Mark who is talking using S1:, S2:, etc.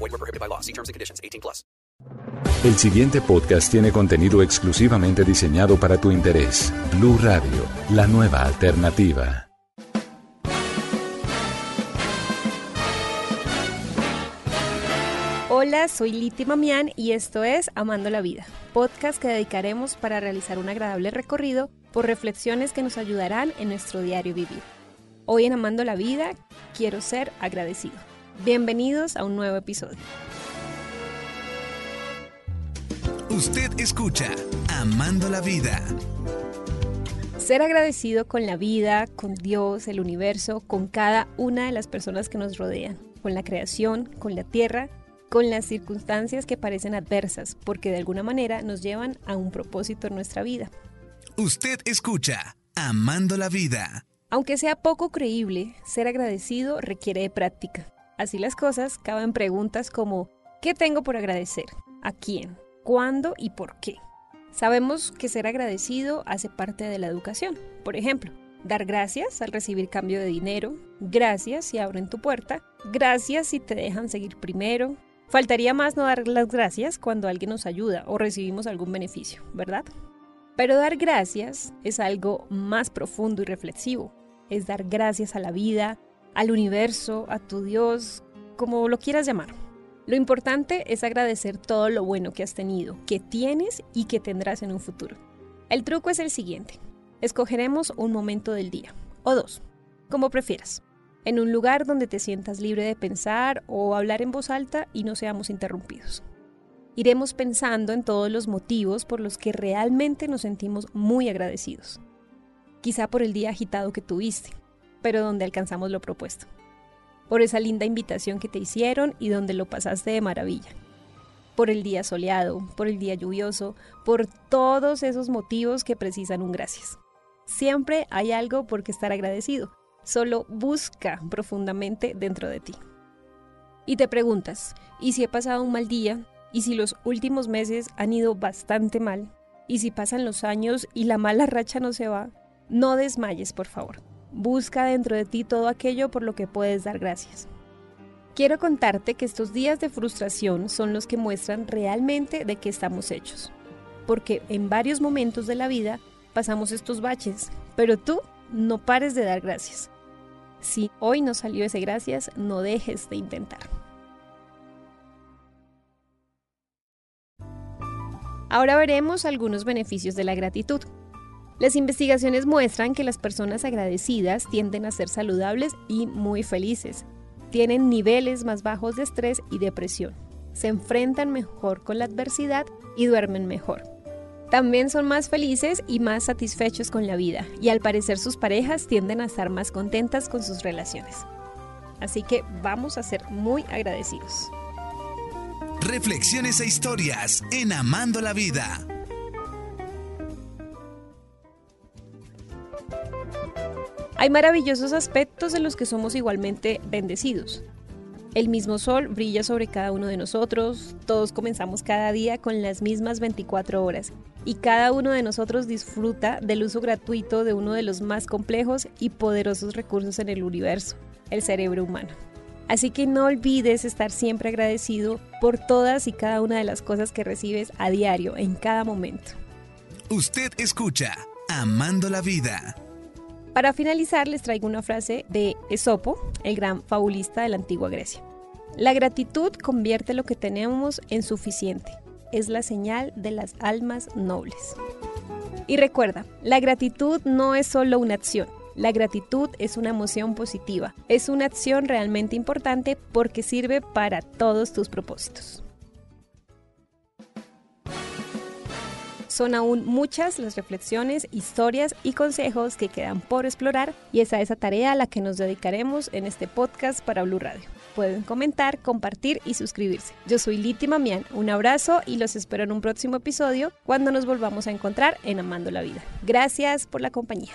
S1: Void were prohibited by law. See terms and conditions. 18 plus.
S2: El siguiente podcast tiene contenido exclusivamente diseñado para tu interés. Blue Radio, la nueva alternativa.
S3: Hola, soy Liti Mamián y esto es Amando la Vida, podcast que dedicaremos para realizar un agradable recorrido por reflexiones que nos ayudarán en nuestro diario vivir. Hoy en Amando la Vida quiero ser agradecido. Bienvenidos a un nuevo episodio.
S4: Usted escucha Amando la Vida.
S3: Ser agradecido con la vida, con Dios, el universo, con cada una de las personas que nos rodean, con la creación, con la tierra, con las circunstancias que parecen adversas, porque de alguna manera nos llevan a un propósito en nuestra vida.
S4: Usted escucha Amando la Vida.
S3: Aunque sea poco creíble, ser agradecido requiere de práctica. Así las cosas, caben preguntas como ¿qué tengo por agradecer? ¿A quién? ¿Cuándo y por qué? Sabemos que ser agradecido hace parte de la educación. Por ejemplo, dar gracias al recibir cambio de dinero, gracias si abren tu puerta, gracias si te dejan seguir primero. Faltaría más no dar las gracias cuando alguien nos ayuda o recibimos algún beneficio, ¿verdad? Pero dar gracias es algo más profundo y reflexivo. Es dar gracias a la vida, al universo, a tu Dios, como lo quieras llamar. Lo importante es agradecer todo lo bueno que has tenido, que tienes y que tendrás en un futuro. El truco es el siguiente. Escogeremos un momento del día, o dos, como prefieras, en un lugar donde te sientas libre de pensar o hablar en voz alta y no seamos interrumpidos. Iremos pensando en todos los motivos por los que realmente nos sentimos muy agradecidos. Quizá por el día agitado que tuviste, pero donde alcanzamos lo propuesto por esa linda invitación que te hicieron y donde lo pasaste de maravilla. Por el día soleado, por el día lluvioso, por todos esos motivos que precisan un gracias. Siempre hay algo por que estar agradecido. Solo busca profundamente dentro de ti. Y te preguntas, ¿y si he pasado un mal día? ¿Y si los últimos meses han ido bastante mal? ¿Y si pasan los años y la mala racha no se va? No desmayes, por favor. Busca dentro de ti todo aquello por lo que puedes dar gracias. Quiero contarte que estos días de frustración son los que muestran realmente de qué estamos hechos. Porque en varios momentos de la vida pasamos estos baches, pero tú no pares de dar gracias. Si hoy no salió ese gracias, no dejes de intentar. Ahora veremos algunos beneficios de la gratitud. Las investigaciones muestran que las personas agradecidas tienden a ser saludables y muy felices. Tienen niveles más bajos de estrés y depresión. Se enfrentan mejor con la adversidad y duermen mejor. También son más felices y más satisfechos con la vida y al parecer sus parejas tienden a estar más contentas con sus relaciones. Así que vamos a ser muy agradecidos.
S4: Reflexiones e historias en Amando la Vida.
S3: Hay maravillosos aspectos en los que somos igualmente bendecidos. El mismo sol brilla sobre cada uno de nosotros, todos comenzamos cada día con las mismas 24 horas y cada uno de nosotros disfruta del uso gratuito de uno de los más complejos y poderosos recursos en el universo, el cerebro humano. Así que no olvides estar siempre agradecido por todas y cada una de las cosas que recibes a diario, en cada momento.
S4: Usted escucha Amando la Vida.
S3: Para finalizar, les traigo una frase de Esopo, el gran fabulista de la antigua Grecia. La gratitud convierte lo que tenemos en suficiente. Es la señal de las almas nobles. Y recuerda, la gratitud no es solo una acción. La gratitud es una emoción positiva. Es una acción realmente importante porque sirve para todos tus propósitos. Son aún muchas las reflexiones, historias y consejos que quedan por explorar y es a esa tarea a la que nos dedicaremos en este podcast para Blue Radio. Pueden comentar, compartir y suscribirse. Yo soy Liti Mamián, un abrazo y los espero en un próximo episodio cuando nos volvamos a encontrar en Amando la Vida. Gracias por la compañía.